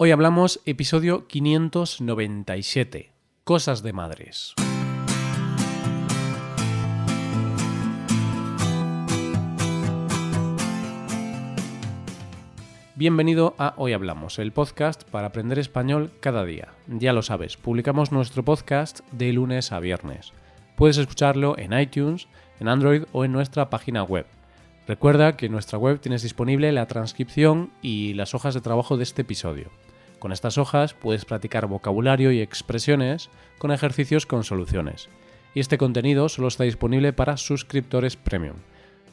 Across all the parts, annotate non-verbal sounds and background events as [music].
Hoy hablamos episodio 597, Cosas de Madres. Bienvenido a Hoy Hablamos, el podcast para aprender español cada día. Ya lo sabes, publicamos nuestro podcast de lunes a viernes. Puedes escucharlo en iTunes, en Android o en nuestra página web. Recuerda que en nuestra web tienes disponible la transcripción y las hojas de trabajo de este episodio. Con estas hojas puedes practicar vocabulario y expresiones con ejercicios con soluciones. Y este contenido solo está disponible para suscriptores premium.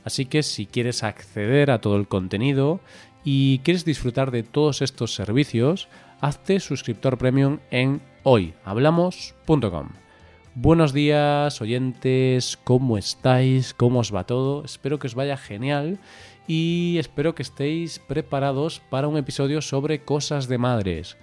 Así que si quieres acceder a todo el contenido y quieres disfrutar de todos estos servicios, hazte suscriptor premium en hoyhablamos.com. Buenos días, oyentes, ¿cómo estáis? ¿Cómo os va todo? Espero que os vaya genial y espero que estéis preparados para un episodio sobre cosas de madres.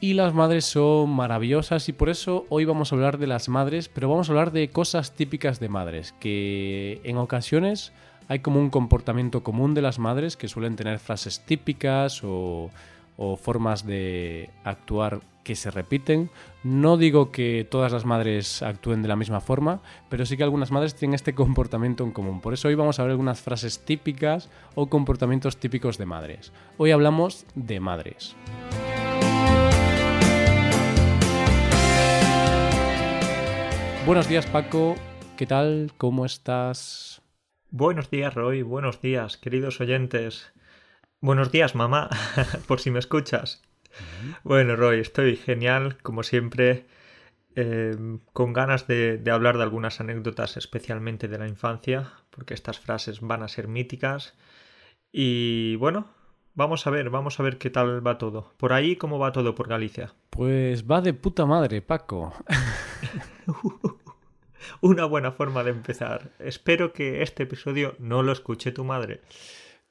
Y las madres son maravillosas y por eso hoy vamos a hablar de las madres, pero vamos a hablar de cosas típicas de madres, que en ocasiones hay como un comportamiento común de las madres que suelen tener frases típicas o, o formas de actuar que se repiten. No digo que todas las madres actúen de la misma forma, pero sí que algunas madres tienen este [laughs] comportamiento en común. Por eso hoy vamos a ver algunas frases típicas o comportamientos típicos de madres. Hoy hablamos de madres. Buenos días Paco, ¿qué tal? ¿Cómo estás? Buenos días Roy, buenos días queridos oyentes. Buenos días mamá, [laughs] por si me escuchas. Bueno, Roy, estoy genial, como siempre, eh, con ganas de, hablar de algunas anécdotas, especialmente de la infancia, porque estas frases van a ser míticas. Y bueno, vamos a ver, vamos a ver qué tal va todo. Por ahí, ¿cómo va todo por Galicia? Pues va de puta madre, Paco. [laughs] Una buena forma de empezar. Espero que este episodio no lo escuche tu madre.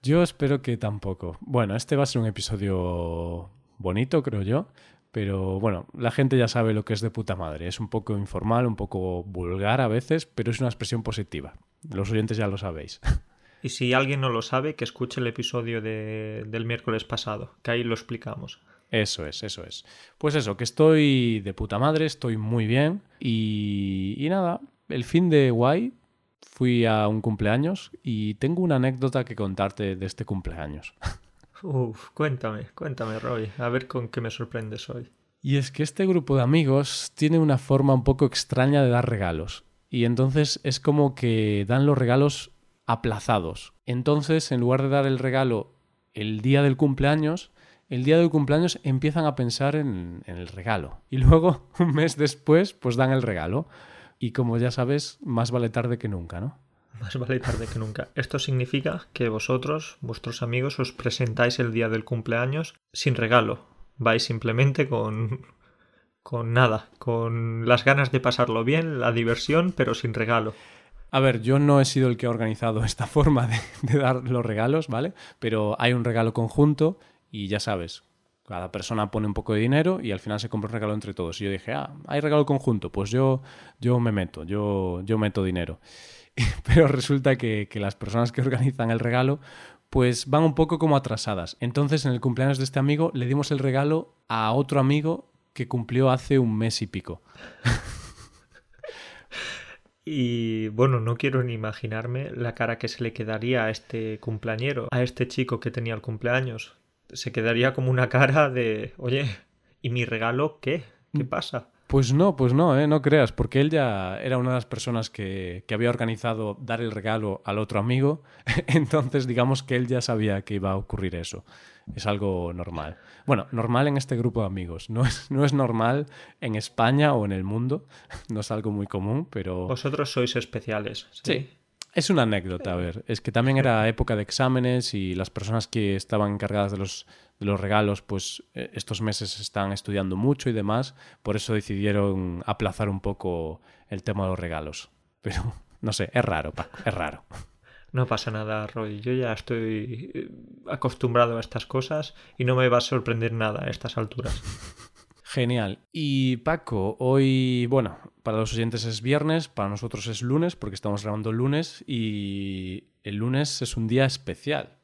Yo espero que tampoco. Bueno, este va a ser un episodio bonito, creo yo. Pero bueno, la gente ya sabe lo que es de puta madre. Es un poco informal, un poco vulgar a veces, pero es una expresión positiva. Los oyentes ya lo sabéis. Y si alguien no lo sabe, que escuche el episodio de, del miércoles pasado, que ahí lo explicamos. Eso es, eso es. Pues eso, que estoy de puta madre, estoy muy bien. Y, y nada, el fin de guay, fui a un cumpleaños y tengo una anécdota que contarte de este cumpleaños. Uf, cuéntame, cuéntame, Roy, a ver con qué me sorprendes hoy. Y es que este grupo de amigos tiene una forma un poco extraña de dar regalos. Y entonces es como que dan los regalos aplazados. Entonces, en lugar de dar el regalo el día del cumpleaños, el día del cumpleaños empiezan a pensar en, en, el regalo. Y luego, [laughs] un mes después, pues dan el regalo. Y como ya sabes, más vale tarde que nunca, ¿no? Más vale tarde que nunca. Esto significa que vosotros, vuestros amigos, os presentáis el día del cumpleaños sin regalo. Vais simplemente con. con nada, con las ganas de pasarlo bien, la diversión, pero sin regalo. A ver, yo no he sido el que ha organizado [laughs] esta forma de, de dar los regalos, ¿vale? Pero hay un regalo conjunto y ya sabes, cada persona pone un poco de dinero y al final se compra un regalo entre todos. Y yo dije, ah, hay regalo conjunto, pues yo, yo me meto, yo, yo meto dinero. [laughs] pero resulta que, que las personas que organizan el regalo pues van un poco como atrasadas. Entonces en el cumpleaños de este amigo le dimos el regalo a otro amigo que cumplió hace un mes y pico. [laughs] Y bueno, no quiero ni imaginarme la cara que se le quedaría a este cumpleañero, a este chico que tenía el cumpleaños. Se quedaría como una cara de, oye, ¿y mi regalo qué? ¿Qué pasa? Pues no, pues no, ¿eh? no creas, porque él ya era una de las personas que, que, había organizado dar el regalo al otro amigo, [laughs] entonces digamos que él ya sabía que iba a ocurrir eso. Es algo normal. Bueno, normal en este grupo de amigos. No es, no es normal en España o en el mundo, [laughs] no es algo muy común, pero... Vosotros sois especiales. Sí. sí. Es una anécdota, a ver. Es que también era época de exámenes y las personas que estaban encargadas de los, regalos, pues estos meses están estudiando mucho y demás. Por eso decidieron aplazar un poco el tema de los regalos. Pero, no sé, es raro, Paco, es raro. No pasa nada, Roy. Yo ya estoy acostumbrado a estas cosas y no me va a sorprender nada a estas alturas. Genial. Y Paco, hoy, bueno, para los oyentes es viernes, para nosotros es lunes, porque estamos grabando el lunes y el lunes es un día especial.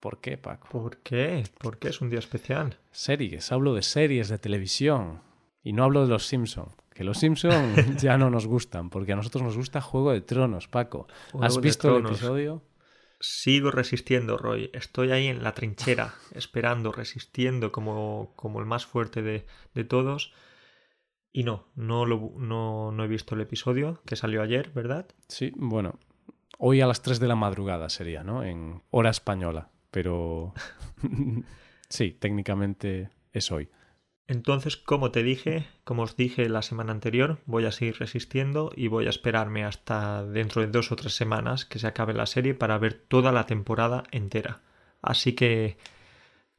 ¿Por qué, Paco? ¿Por qué? ¿Por qué es un día especial? Series, hablo de series de televisión. Y no hablo de los Simpson. Que los Simpson [laughs] ya no nos gustan, porque a nosotros nos gusta Juego de Tronos, Paco. ¿Has visto el episodio? Sigo resistiendo, Roy. Estoy ahí en la trinchera, [laughs] esperando, resistiendo como, como el más fuerte de, de todos. Y no, no, lo, no, no he visto el episodio que salió ayer, ¿verdad? Sí, bueno, hoy a las 3 de la madrugada sería, ¿no? En hora española pero [laughs] sí, técnicamente es hoy. Entonces, como te dije, como os dije la semana anterior, voy a seguir resistiendo y voy a esperarme hasta dentro de dos o tres semanas que se acabe la serie para ver toda la temporada entera. Así que,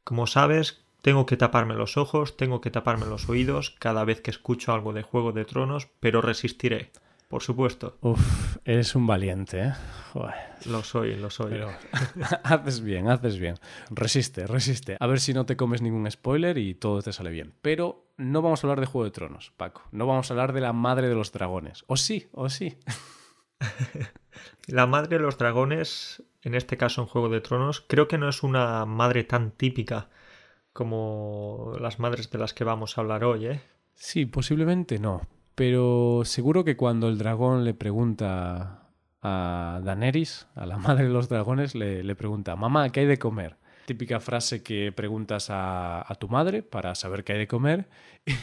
como sabes, tengo que taparme los ojos, tengo que taparme los oídos cada vez que escucho algo de Juego de Tronos, pero resistiré por supuesto. Uf, eres un valiente, ¿eh? Lo soy, lo soy. Pero [laughs] haces bien, haces bien. Resiste, resiste. A ver si no te comes ningún spoiler y todo te sale bien. Pero no vamos a hablar de Juego de Tronos, Paco. No vamos a hablar de la madre de los dragones. O sí, o sí. [laughs] la madre de los dragones, en este caso en Juego de Tronos, creo que no es una madre tan típica como las madres de las que vamos a hablar hoy, ¿eh? Sí, posiblemente no, pero seguro que cuando el dragón le pregunta a Daenerys, a la [laughs] madre de los dragones, le, pregunta, mamá, ¿qué hay de comer? Típica frase que preguntas a, tu madre para saber qué hay de comer. [laughs]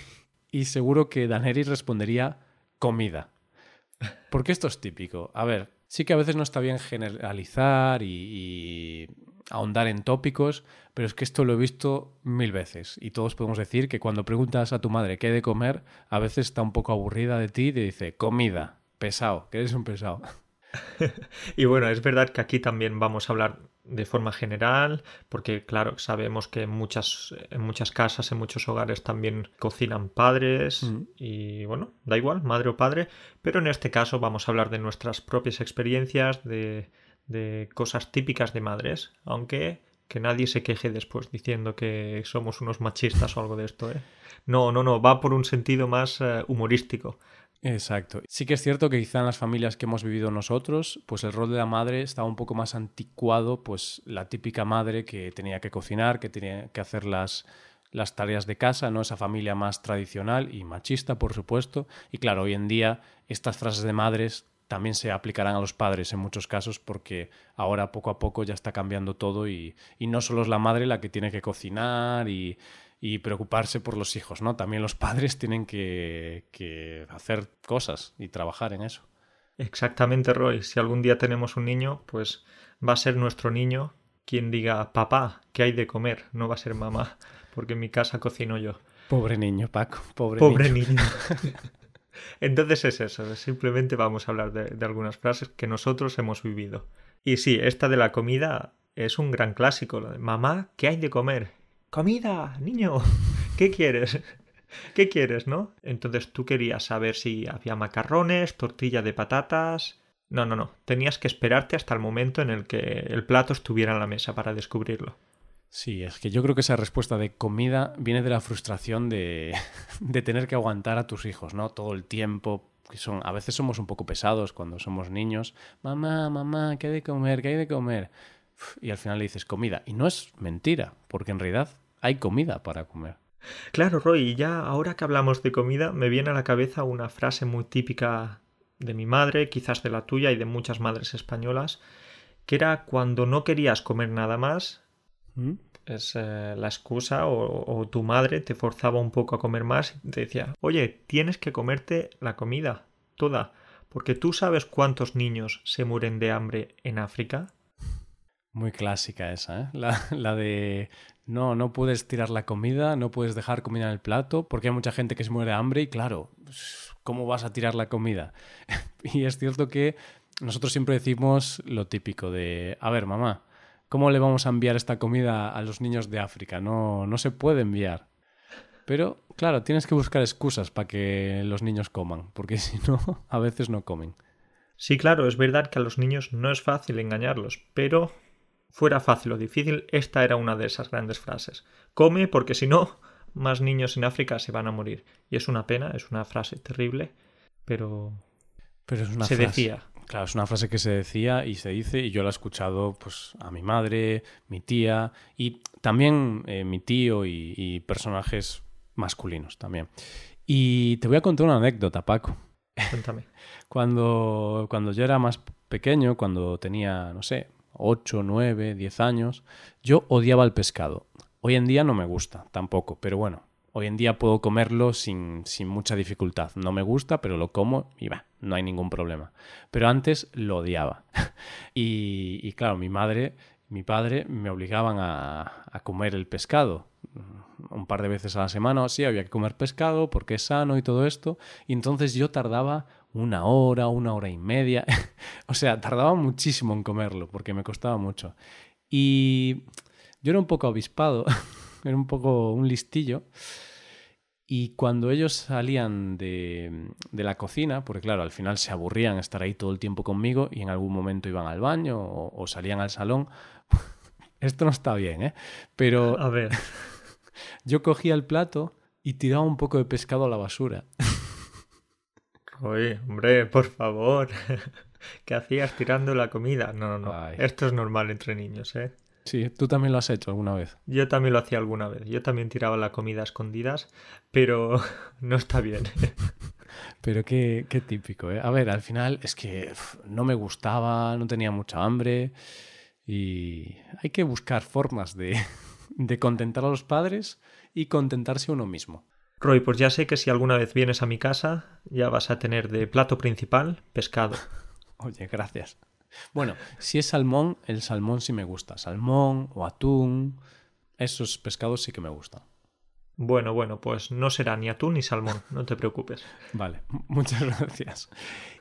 Y, seguro que Daenerys respondería, comida. Porque esto es típico. A ver, sí que a veces no está bien generalizar y ahondar en tópicos, pero es que esto lo he visto mil veces y todos podemos decir que cuando preguntas a tu madre qué hay de comer, a veces está un poco aburrida de ti y te dice comida, pesado, que eres un pesado. [laughs] y bueno, es verdad que aquí también vamos a hablar de forma general, porque claro, sabemos que en muchas, en muchas casas, en muchos hogares también cocinan padres mm. y bueno, da igual, madre o padre, pero en este caso vamos a hablar de nuestras propias experiencias, de, de cosas típicas de madres, aunque que nadie se queje después diciendo que somos unos machistas o algo de esto. ¿eh? No, no, no, va por un sentido más eh, humorístico. Exacto. Sí que es cierto que quizá en las familias que hemos vivido nosotros, pues el rol de la madre estaba un poco más anticuado, pues la típica madre que tenía que cocinar, que tenía que hacer las, las tareas de casa, ¿no? Esa familia más tradicional y machista, por supuesto. Y claro, hoy en día estas frases de madres también se aplicarán a los padres en muchos casos porque ahora poco a poco ya está cambiando todo y, no solo es la madre la que tiene que cocinar y, preocuparse por los hijos, ¿no? También los padres tienen que, que, hacer cosas y trabajar en eso. Exactamente, Roy. Si algún día tenemos un niño, pues va a ser nuestro niño quien diga, papá, ¿qué hay de comer? No va a ser mamá, porque en mi casa cocino yo. Pobre niño, Paco, pobre, pobre niño. niño. [laughs] Entonces es eso, simplemente vamos a hablar de, algunas frases que nosotros hemos vivido. Y sí, esta de la comida es un gran clásico. Mamá, ¿qué hay de comer? Comida, niño, [laughs] ¿qué quieres? [laughs] ¿Qué quieres, no? Entonces tú querías saber si había macarrones, tortilla de patatas. No, no, no. Tenías que esperarte hasta el momento en el que el plato estuviera en la mesa para descubrirlo. Sí, es que yo creo que esa respuesta de comida viene de la frustración [laughs] de, tener que aguantar a tus hijos, ¿no? Todo el tiempo, que son, a veces somos un poco pesados cuando somos niños. Mamá, mamá, ¿qué hay de comer? ¿Qué hay de comer? Y al final le dices comida. Y no es mentira, porque en realidad hay comida para comer. Claro, Roy, ya ahora que hablamos de comida, me viene a la cabeza una frase muy típica de mi madre, quizás de la tuya y de muchas madres españolas, que era cuando no querías comer nada más, ¿Mm? Es eh, la excusa o, tu madre te forzaba un poco a comer más y te decía, oye, tienes que comerte la comida, toda, porque tú sabes cuántos niños se mueren de hambre en África. Muy clásica esa, ¿eh? La, la, de no, no puedes tirar la comida, no puedes dejar comida en el plato, porque hay mucha gente que se muere de hambre y claro, ¿cómo vas a tirar la comida? [laughs] y es cierto que nosotros siempre decimos lo típico de, a ver, mamá, ¿Cómo le vamos a enviar esta comida a los niños de África? No, no se puede enviar. Pero, claro, tienes que buscar excusas para que los niños coman, porque [laughs] si no, a veces no comen. Sí, claro, es verdad que a los niños no es fácil engañarlos, pero fuera fácil o difícil, esta era una de esas grandes frases. Come porque si no, más niños en África se van a morir. Y es una pena, es una frase terrible, pero, pero es una se decía. Claro, es una frase que se decía y se dice y yo la he escuchado pues a mi madre, mi tía y también eh, mi tío y, y, personajes masculinos también. Y te voy a contar una anécdota, Paco. Cuéntame. [laughs] cuando, cuando yo era más pequeño, cuando tenía, no sé, 8, 9, 10 años, yo odiaba el pescado. Hoy en día no me gusta tampoco, pero bueno, Hoy en día puedo comerlo sin, sin, mucha dificultad. No me gusta, pero lo como y va, no hay ningún problema. Pero antes lo odiaba. [laughs] y, y, claro, mi madre, mi padre me obligaban a, a, comer el pescado. Un par de veces a la semana o así había que comer pescado porque es sano y todo esto. Y entonces yo tardaba una hora, una hora y media. [laughs] o sea, tardaba muchísimo en comerlo porque me costaba mucho. Y yo era un poco avispado. [laughs] era un poco un listillo. Y cuando ellos salían de, de, la cocina, porque claro, al final se aburrían estar ahí todo el tiempo conmigo y en algún momento iban al baño o, o salían al salón, [laughs] esto no está bien, ¿eh? Pero... A ver. [laughs] Yo cogía el plato y tiraba un poco de pescado a la basura. [laughs] Oye, hombre, por favor. ¿Qué hacías tirando la comida? No, no, no. Ay. Esto es normal entre niños, ¿eh? Sí, tú también lo has hecho alguna vez. Yo también lo hacía alguna vez. Yo también tiraba la comida a escondidas, pero [laughs] no está bien. [laughs] pero qué, qué típico, ¿eh? A ver, al final es que no me gustaba, no tenía mucha hambre y hay que buscar formas de, [laughs] de contentar a los padres y contentarse uno mismo. Roy, pues ya sé que si alguna vez vienes a mi casa, ya vas a tener de plato principal pescado. Oye, gracias. Bueno, si es salmón, el salmón sí me gusta. Salmón o atún, esos pescados sí que me gustan. Bueno, bueno, pues no será ni atún ni salmón, no te preocupes. [laughs] Vale, [laughs] muchas gracias.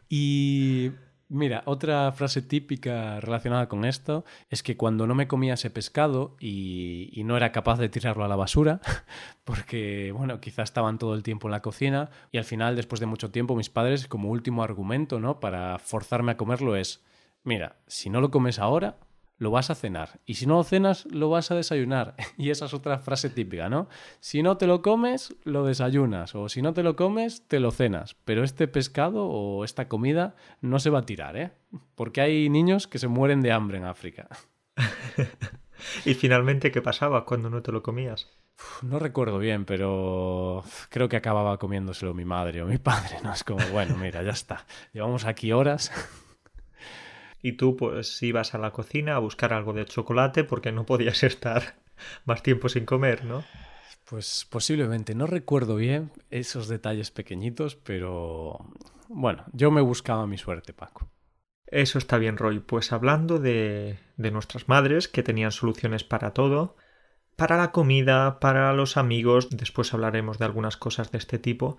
Y mira, otra frase típica relacionada con esto es que cuando no me comía ese pescado y, y, no era capaz de tirarlo a la basura, [laughs] porque, bueno, quizás estaban todo el tiempo en la cocina y al final, después de mucho tiempo, mis padres, como último argumento, ¿no? Para forzarme a comerlo es mira, si no lo comes ahora, lo vas a cenar. Y si no lo cenas, lo vas a desayunar. [laughs] Y esa es otra frase típica, ¿no? Si no te lo comes, lo desayunas. O si no te lo comes, te lo cenas. Pero este pescado o esta comida no se va a tirar, ¿eh? Porque hay niños que se mueren de hambre en África. [laughs] ¿Y finalmente qué pasaba cuando no te lo comías? No recuerdo bien, pero creo que acababa comiéndoselo mi madre o mi padre, ¿no? Es como, bueno, mira, ya está. Llevamos aquí horas [laughs] y tú pues ibas a la cocina a buscar algo de chocolate porque no podías [laughs] estar más tiempo sin comer, ¿no? Pues posiblemente, no recuerdo bien esos detalles pequeñitos, pero bueno, yo me buscaba mi suerte, Paco. Eso está bien, Roy. Pues hablando de, de nuestras madres, que tenían soluciones para todo, para la comida, para los amigos, después hablaremos de algunas cosas de este tipo,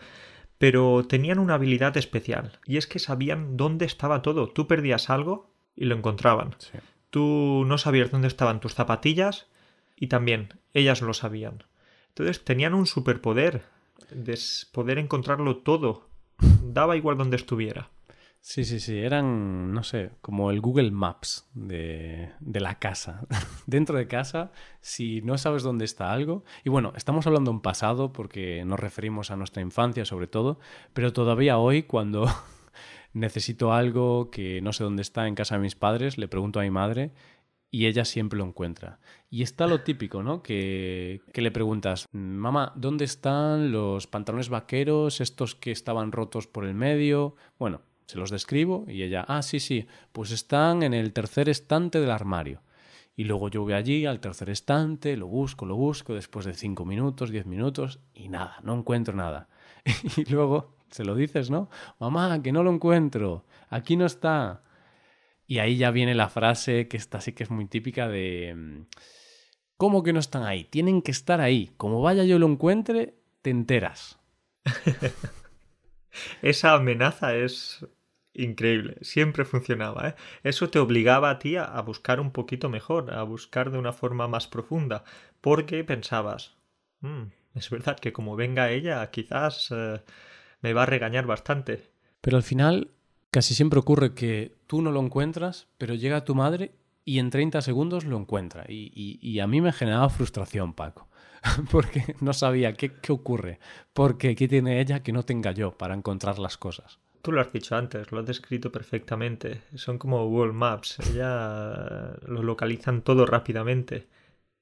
pero tenían una habilidad especial, y es que sabían dónde estaba todo. Tú perdías algo y lo encontraban. Sí. Tú no sabías dónde estaban tus zapatillas y también ellas lo sabían. Entonces tenían un superpoder de poder encontrarlo todo. Daba igual donde estuviera. Sí, sí, sí, eran, no sé, como el Google Maps de, de, la casa. [laughs] Dentro de casa, si no sabes dónde está algo, y bueno, estamos hablando en pasado porque nos referimos a nuestra infancia sobre todo, pero todavía hoy cuando [laughs] necesito algo que no sé dónde está en casa de mis padres, le pregunto a mi madre y ella siempre lo encuentra. Y está lo típico, ¿no? Que, que, le preguntas, mamá, ¿dónde están los pantalones vaqueros, estos que estaban rotos por el medio? Bueno, se los describo y ella, ah, sí, sí, pues están en el tercer estante del armario. Y luego yo voy allí al tercer estante, lo busco, lo busco, después de cinco minutos, diez minutos, y nada, no encuentro nada. [laughs] y luego se lo dices, ¿no? Mamá, que no lo encuentro, aquí no está. Y ahí ya viene la frase que esta sí que es muy típica de... ¿Cómo que no están ahí? Tienen que estar ahí. Como vaya yo lo encuentre, te enteras. [laughs] Esa amenaza es increíble. Siempre funcionaba. ¿eh? Eso te obligaba a ti a buscar un poquito mejor, a buscar de una forma más profunda, porque pensabas, mmm, es verdad que como venga ella, quizás eh, me va a regañar bastante. Pero al final casi siempre ocurre que tú no lo encuentras, pero llega tu madre y en 30 segundos lo encuentra. Y a mí me generaba frustración, Paco. [laughs] Porque no sabía qué, qué ocurre. Porque ¿qué tiene ella que no tenga yo para encontrar las cosas? Tú lo has dicho antes, lo has descrito perfectamente. Son como Google Maps, ya lo localizan todo rápidamente.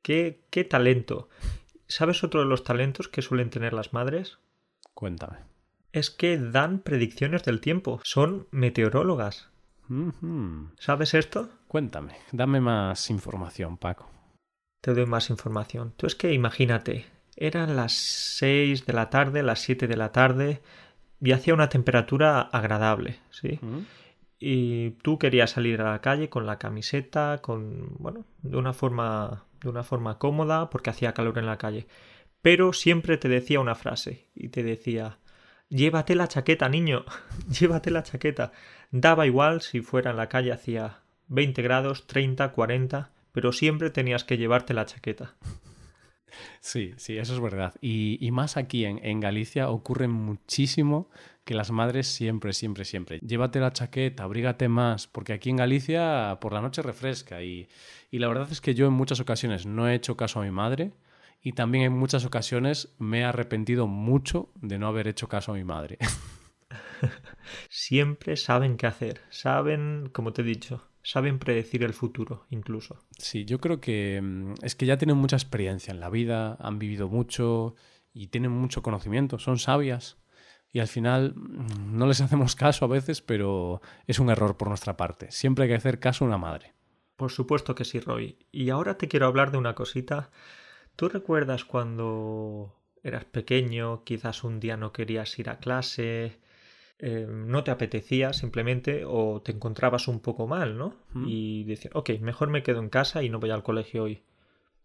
¿Qué, qué talento? ¿Sabes otro de los talentos que suelen tener las madres? Cuéntame. Es que dan predicciones del tiempo. Son meteorólogas. ¿Sabes esto? Cuéntame, dame más información, Paco. Te doy más información. Tú es que imagínate, eran las 6 de la tarde, las 7 de la tarde, y hacía una temperatura agradable, ¿sí? Y tú querías salir a la calle con la camiseta, con, bueno, de una forma, de una forma cómoda, porque hacía calor en la calle. Pero siempre te decía una frase, y te decía, llévate la chaqueta, niño, [laughs] llévate la chaqueta. Daba igual si fuera en la calle hacía 20 grados, 30, 40, pero siempre tenías que llevarte la chaqueta. Sí, sí, eso es verdad. Y, más aquí en, Galicia ocurre muchísimo que las madres siempre, siempre, siempre, llévate la chaqueta, abrígate más, porque aquí en Galicia por la noche refresca. Y, y la verdad es que yo en muchas ocasiones no he hecho caso a mi madre y también en muchas ocasiones me he arrepentido mucho de no haber hecho caso a mi madre. [laughs] Siempre saben qué hacer, saben, como te he dicho, saben predecir el futuro incluso. Sí, yo creo que mm, es que ya tienen mucha experiencia en la vida, han vivido mucho y tienen mucho conocimiento, son sabias. Y al final mm, no les [laughs] hacemos caso a veces, pero es un error por nuestra parte. Siempre hay que hacer caso a una madre. Por supuesto que sí, Roy. Y ahora te quiero hablar de una cosita. ¿Tú recuerdas cuando eras pequeño, quizás un día no querías ir a clase, eh, no te apetecía simplemente o te encontrabas un poco mal, ¿no? Y decías, ok, mejor me quedo en casa y no voy al colegio hoy.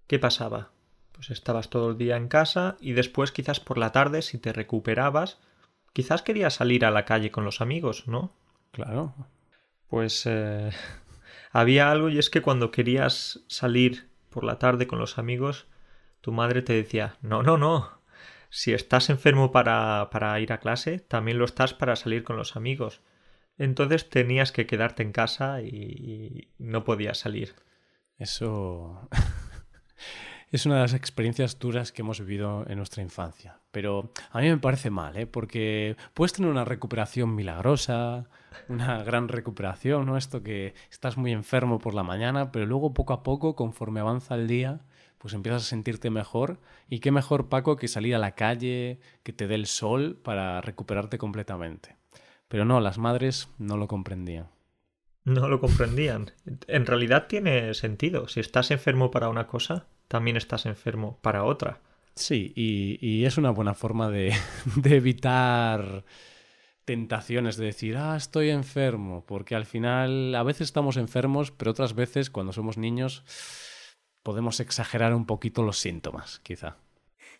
¿Qué pasaba? Pues estabas todo el día en casa y después quizás por la tarde, si te recuperabas, quizás querías salir a la calle con los amigos, ¿no? Claro. Pues eh, [laughs] había algo y es que cuando querías salir por la tarde con los amigos, tu madre te decía, no, no, no, si estás enfermo para, para ir a clase, también lo estás para salir con los amigos. Entonces tenías que quedarte en casa y, no podías salir. Eso [laughs] es una de las experiencias duras que hemos vivido en nuestra infancia. Pero a mí me parece mal, ¿eh? porque puedes tener una recuperación milagrosa, una [laughs] gran recuperación, ¿no? Esto que estás muy enfermo por la mañana, pero luego poco a poco, conforme avanza el día, pues empiezas a sentirte mejor. Y qué mejor, Paco, que salir a la calle, que te dé el sol para recuperarte completamente. Pero no, las madres no lo comprendían. No lo comprendían. En realidad tiene sentido. Si estás enfermo para una cosa, también estás enfermo para otra. Sí, y, es una buena forma de, [laughs] de evitar tentaciones de decir, ah, estoy enfermo, porque al final a veces estamos enfermos, pero otras veces cuando somos niños podemos exagerar un poquito los síntomas, quizá.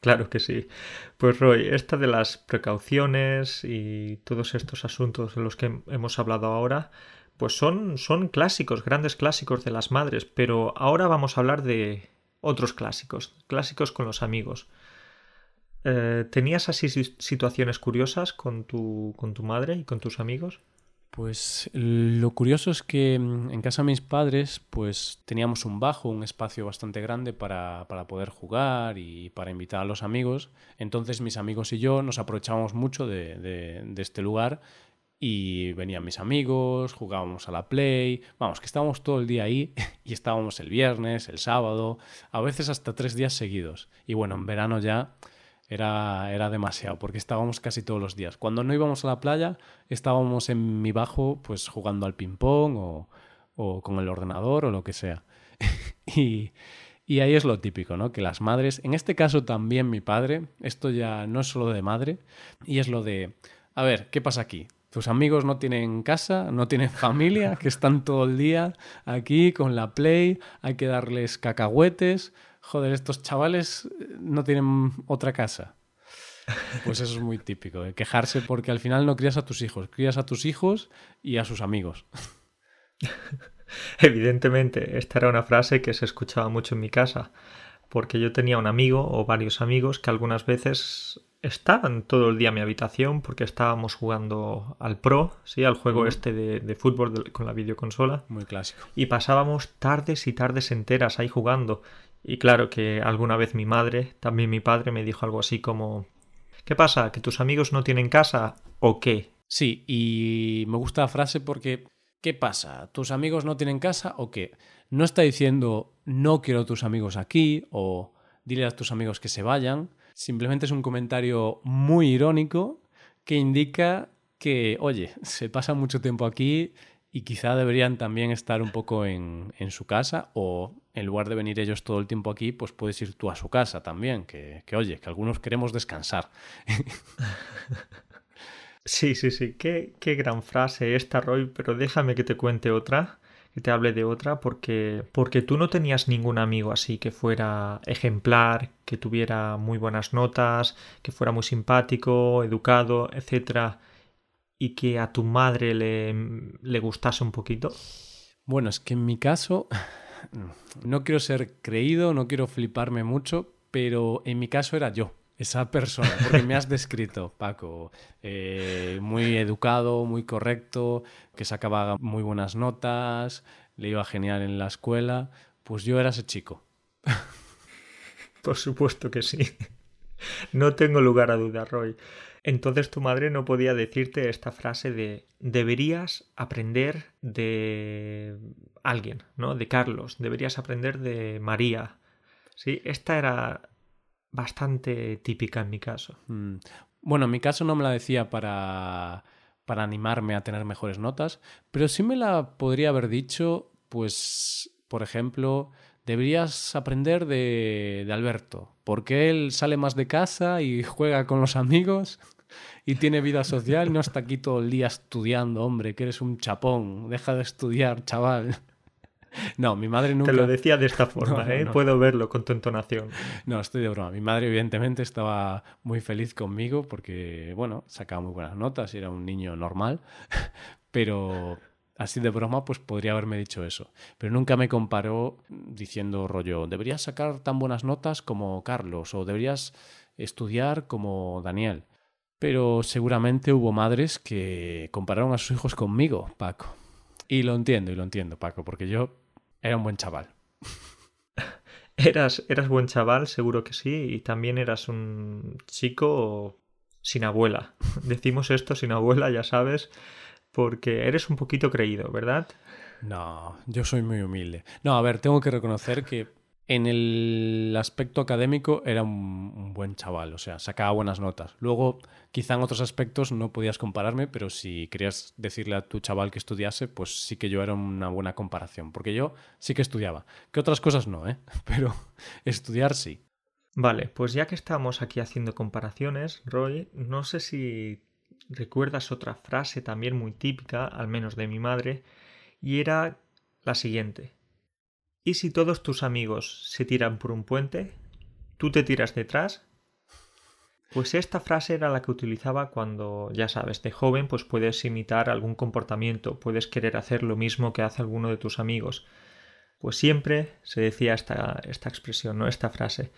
Claro que sí. Pues Roy, esta de las precauciones y todos estos asuntos de los que hemos hablado ahora, pues son, son clásicos, grandes clásicos de las madres, pero ahora vamos a hablar de otros clásicos, clásicos con los amigos. Eh, ¿Tenías así situaciones curiosas con tu, con tu madre y con tus amigos? Pues lo curioso es que mm, en casa de mis padres pues teníamos un bajo, un espacio bastante grande para, para, poder jugar y para invitar a los amigos. Entonces mis amigos y yo nos aprovechábamos mucho de, de, este lugar y venían mis amigos, jugábamos a la play, vamos, que estábamos todo el día ahí [laughs] y estábamos el viernes, el sábado, a veces hasta tres días seguidos. Y bueno, en verano ya era, era demasiado, porque estábamos casi todos los días. Cuando no íbamos a la playa, estábamos en mi bajo, pues jugando al ping-pong o, o, con el ordenador o lo que sea. [laughs] y, y ahí es lo típico, ¿no? Que las madres, en este caso también mi padre, esto ya no es solo de madre, y es lo de, a ver, ¿qué pasa aquí? Tus amigos no tienen casa, no tienen [laughs] familia, que están todo el día aquí con la Play, hay que darles cacahuetes, joder, estos chavales eh, no tienen otra casa. Pues eso es muy típico, de quejarse porque al final no crías a tus hijos, crías a tus hijos y a sus amigos. [laughs] Evidentemente, esta era una frase que se escuchaba mucho en mi casa, porque yo tenía un amigo o varios amigos que algunas veces estaban todo el día en mi habitación porque estábamos jugando al Pro, ¿sí? al juego este de, fútbol con la videoconsola. Muy clásico. Y pasábamos tardes y tardes enteras ahí jugando. Y claro que alguna vez mi madre, también mi padre, me dijo algo así como ¿Qué pasa? ¿Que tus amigos no tienen casa o qué? Sí, y me gusta la frase porque ¿qué pasa? ¿Tus amigos no tienen casa o qué? No está diciendo no quiero tus amigos aquí o dile a tus amigos que se vayan. Simplemente es un comentario muy irónico que indica que, oye, [laughs] se pasa mucho tiempo aquí y quizá deberían también estar un poco en, en, su casa o en lugar de venir ellos todo el tiempo aquí, pues puedes ir tú a su casa también, que, que oye, que algunos queremos descansar. [laughs] Sí, sí, sí, qué, qué gran frase esta, Roy, pero déjame que te cuente otra, que te hable de otra, porque, porque tú no tenías ningún amigo así que fuera ejemplar, que tuviera muy buenas notas, que fuera muy simpático, educado, etcétera, y que a tu madre le, le gustase un poquito. Bueno, es que en mi caso, [laughs] no quiero ser creído, no quiero fliparme mucho, pero en mi caso era yo esa persona, porque me has descrito, [laughs] Paco, eh, muy educado, muy correcto, que sacaba muy buenas notas, le iba genial en la escuela, pues yo era ese chico. [laughs] Por supuesto que sí. No tengo lugar a duda, Roy. Entonces tu madre no podía decirte esta frase de deberías aprender de alguien, ¿no? De Carlos, deberías aprender de María. Sí, esta era bastante típica en mi caso. Mm. Bueno, en mi caso no me la decía para, para animarme a tener mejores notas, pero sí me la podría haber dicho, pues, por ejemplo, deberías aprender de, de Alberto, porque él sale más de casa y juega con los amigos y tiene vida social y no está aquí todo el día estudiando, hombre, que eres un chapón, deja de estudiar, chaval. [laughs] No, mi madre nunca. Te lo decía de esta [laughs] forma, ¿eh? Puedo verlo con tu entonación. No, estoy de broma. Mi madre, evidentemente, estaba muy feliz conmigo porque, bueno, sacaba muy buenas notas y era un niño normal. [laughs] Pero así de broma, pues podría haberme dicho eso. Pero nunca me comparó diciendo, rollo, deberías sacar tan buenas notas como Carlos o deberías estudiar como Daniel. Pero seguramente hubo madres que compararon a sus hijos conmigo, Paco. Y lo entiendo, y lo entiendo, Paco, porque yo era un buen chaval. [laughs] Eras, eras buen chaval, seguro que sí, y también eras un chico sin abuela. [laughs] Decimos esto sin abuela, ya sabes, porque eres un poquito creído, ¿verdad? No, yo soy muy humilde. No, a ver, tengo que reconocer que en el aspecto académico era un, buen chaval, o sea, sacaba buenas notas. Luego, quizá en otros aspectos no podías compararme, pero si querías decirle a tu chaval que estudiase, pues sí que yo era una buena comparación, porque yo sí que estudiaba. Que otras cosas no, ¿eh? [laughs] Pero estudiar sí. Vale, pues ya que estamos aquí haciendo comparaciones, Roy, no sé si recuerdas otra frase también muy típica, al menos de mi madre, y era la siguiente. ¿Y si todos tus amigos se tiran por un puente? ¿Tú te tiras detrás? Pues esta frase era la que utilizaba cuando, ya sabes, de joven pues puedes imitar algún comportamiento, puedes querer hacer lo mismo que hace alguno de tus amigos. Pues siempre se decía esta, esta expresión, ¿no? Esta frase.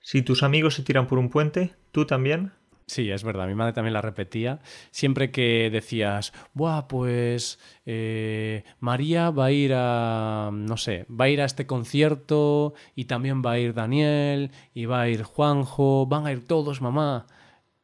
Si tus amigos se tiran por un puente, ¿tú también? Sí, es verdad. Mi madre también la repetía. Siempre que decías, Buah, pues eh, María va a ir a, no sé, va a ir a este concierto y también va a ir Daniel y va a ir Juanjo, van a ir todos, mamá.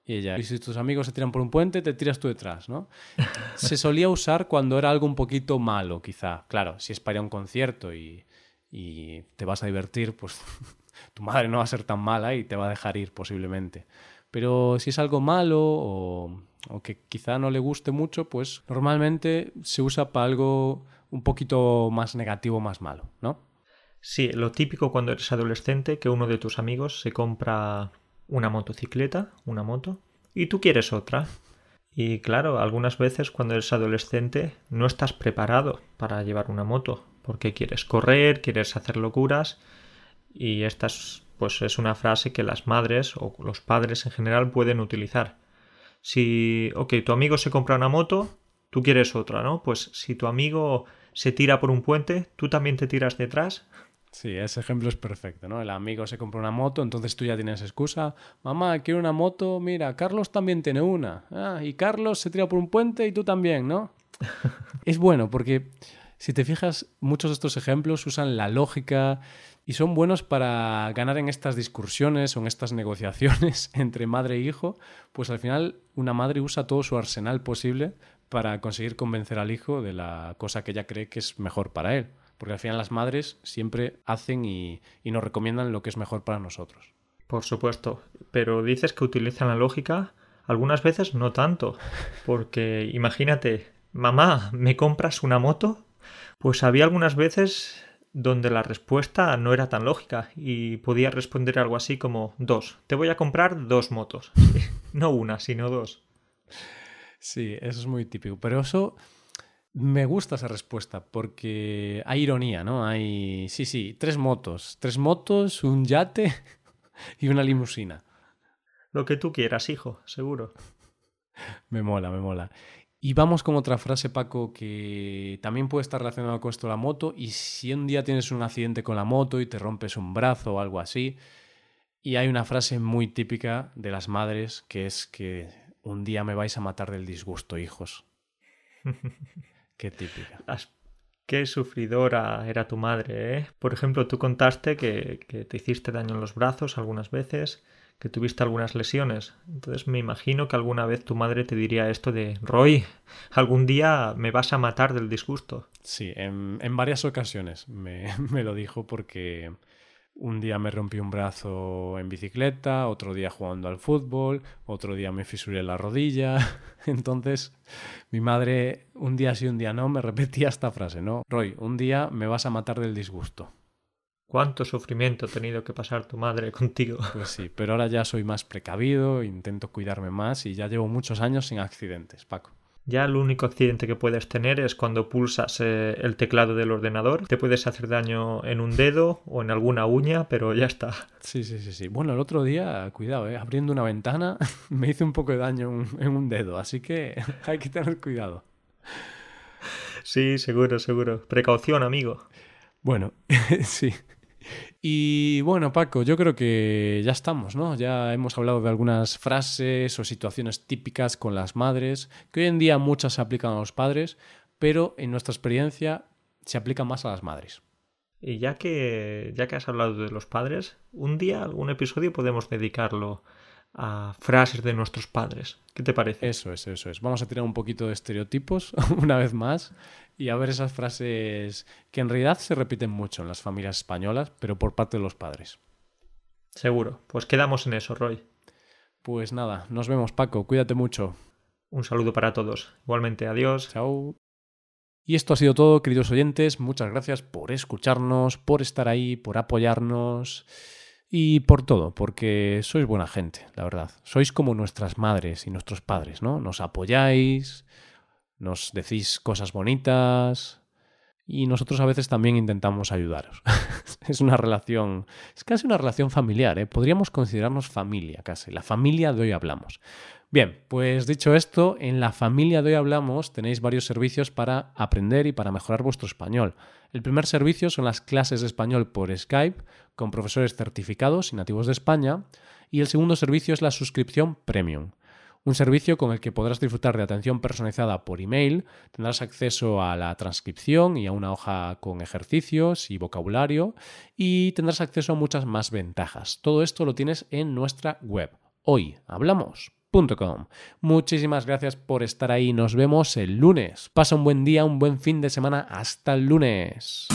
Y ella, y si tus amigos se tiran por un puente, te tiras tú detrás, ¿no? [laughs] se solía usar cuando era algo un poquito malo, quizá. Claro, si es para ir a un concierto y, y te vas a divertir, pues [laughs] tu madre no va a ser tan mala y te va a dejar ir posiblemente. Pero si es algo malo o, que quizá no le guste mucho, pues normalmente se usa para algo un poquito más negativo, más malo, ¿no? Sí, lo típico cuando eres adolescente, que uno de tus amigos se compra una motocicleta, una moto, y tú quieres otra. Y claro, algunas veces cuando eres adolescente no estás preparado para llevar una moto, porque quieres correr, quieres hacer locuras, y estas pues es una frase que las madres o los padres en general pueden utilizar. Si, ok, tu amigo se compra una moto, tú quieres otra, ¿no? Pues si tu amigo se tira por un puente, tú también te tiras detrás. Sí, ese ejemplo es perfecto, ¿no? El amigo se compra una moto, entonces tú ya tienes excusa. Mamá, quiero una moto, mira, Carlos también tiene una. Ah, y Carlos se tira por un puente y tú también, ¿no? [laughs] es bueno porque si te fijas, muchos de estos ejemplos usan la lógica Y son buenos para ganar en estas discusiones o en estas negociaciones [laughs] entre madre e hijo, pues al final una madre usa todo su arsenal posible para conseguir convencer al hijo de la cosa que ella cree que es mejor para él. Porque al final las madres siempre hacen y, y nos recomiendan lo que es mejor para nosotros. Por supuesto, pero dices que utilizan la lógica, algunas veces no tanto, porque imagínate, mamá, ¿me compras una moto? Pues había algunas veces donde la respuesta no era tan lógica y podía responder algo así como dos. Te voy a comprar dos motos. [laughs] no una, sino dos. Sí, eso es muy típico. Pero eso me gusta esa respuesta porque hay ironía, ¿no? Hay, sí, sí, tres motos. Tres motos, un yate [laughs] y una limusina. Lo que tú quieras, hijo, seguro. me mola, me mola. Y vamos con otra frase, Paco, que también puede estar relacionada con esto de la moto. Y si un día tienes un accidente con la moto y te rompes un brazo o algo así, y hay una frase muy típica de las madres que es que un día me vais a matar del disgusto, hijos. [laughs] Qué típica. Qué sufridora era tu madre, ¿eh? Por ejemplo, tú contaste que, que te hiciste daño en los brazos algunas veces que tuviste algunas lesiones. Entonces me imagino que alguna vez tu madre te diría esto de Roy, algún día me vas a matar del disgusto. Sí, en, varias ocasiones [laughs] me, lo dijo porque un día me rompí un brazo en bicicleta, otro día jugando al fútbol, otro día me fisuré la rodilla. [laughs] Entonces mi madre un día sí, un día no, me repetía esta frase, ¿no? Roy, un día me vas a matar del disgusto. ¿Cuánto sufrimiento ha tenido que pasar tu madre contigo? Pues [laughs] sí, pero ahora ya soy más precavido, intento cuidarme más y ya llevo muchos años sin accidentes, Paco. Ya el único accidente que puedes tener es cuando pulsas eh, el teclado del ordenador. Te puedes hacer daño en un dedo o en alguna uña, pero ya está. Sí, sí, sí, sí. Bueno, el otro día, cuidado, eh, abriendo una ventana [laughs] me hice un poco de daño en un dedo, así que [laughs] hay que tener cuidado. Sí, seguro, seguro. Precaución, amigo. Bueno, sí. Y bueno, Paco, yo creo que ya estamos, ¿no? Ya hemos hablado de algunas frases o situaciones típicas con las madres, que hoy en día muchas se aplican a los padres, pero en nuestra experiencia se aplican más a las madres. Y ya que, ya que has hablado de los padres, un día, algún episodio podemos dedicarlo a frases de nuestros padres. ¿Qué te parece? Eso es, eso es. Vamos a tirar un poquito de estereotipos [laughs] una vez más y a ver esas frases que en realidad se repiten mucho en las familias españolas, pero por parte de los padres. Seguro. Pues quedamos en eso, Roy. Pues nada, nos vemos, Paco. Cuídate mucho. Un saludo para todos. Igualmente, adiós. Chao. Y esto ha sido todo, queridos oyentes. Muchas gracias por escucharnos, por estar ahí, por apoyarnos y por todo, porque sois buena gente, la verdad. Sois como nuestras madres y nuestros padres, ¿no? Nos apoyáis, nos decís cosas bonitas y nosotros a veces también intentamos ayudaros. [laughs] es una relación, es casi una relación familiar, ¿eh? podríamos considerarnos familia casi, la familia de hoy hablamos. Bien, pues dicho esto, en la familia de hoy hablamos tenéis varios servicios para aprender y para mejorar vuestro español. El primer servicio son las clases de español por Skype con profesores certificados y nativos de España y el segundo servicio es la suscripción premium un servicio con el que podrás disfrutar de atención personalizada por email, tendrás acceso a la transcripción y a una hoja con ejercicios y vocabulario y tendrás acceso a muchas más ventajas. Todo esto lo tienes en nuestra web. Hoy hablamos. Muchísimas gracias por estar ahí. Nos vemos el lunes. Pasa un buen día, un buen fin de semana. Hasta el lunes.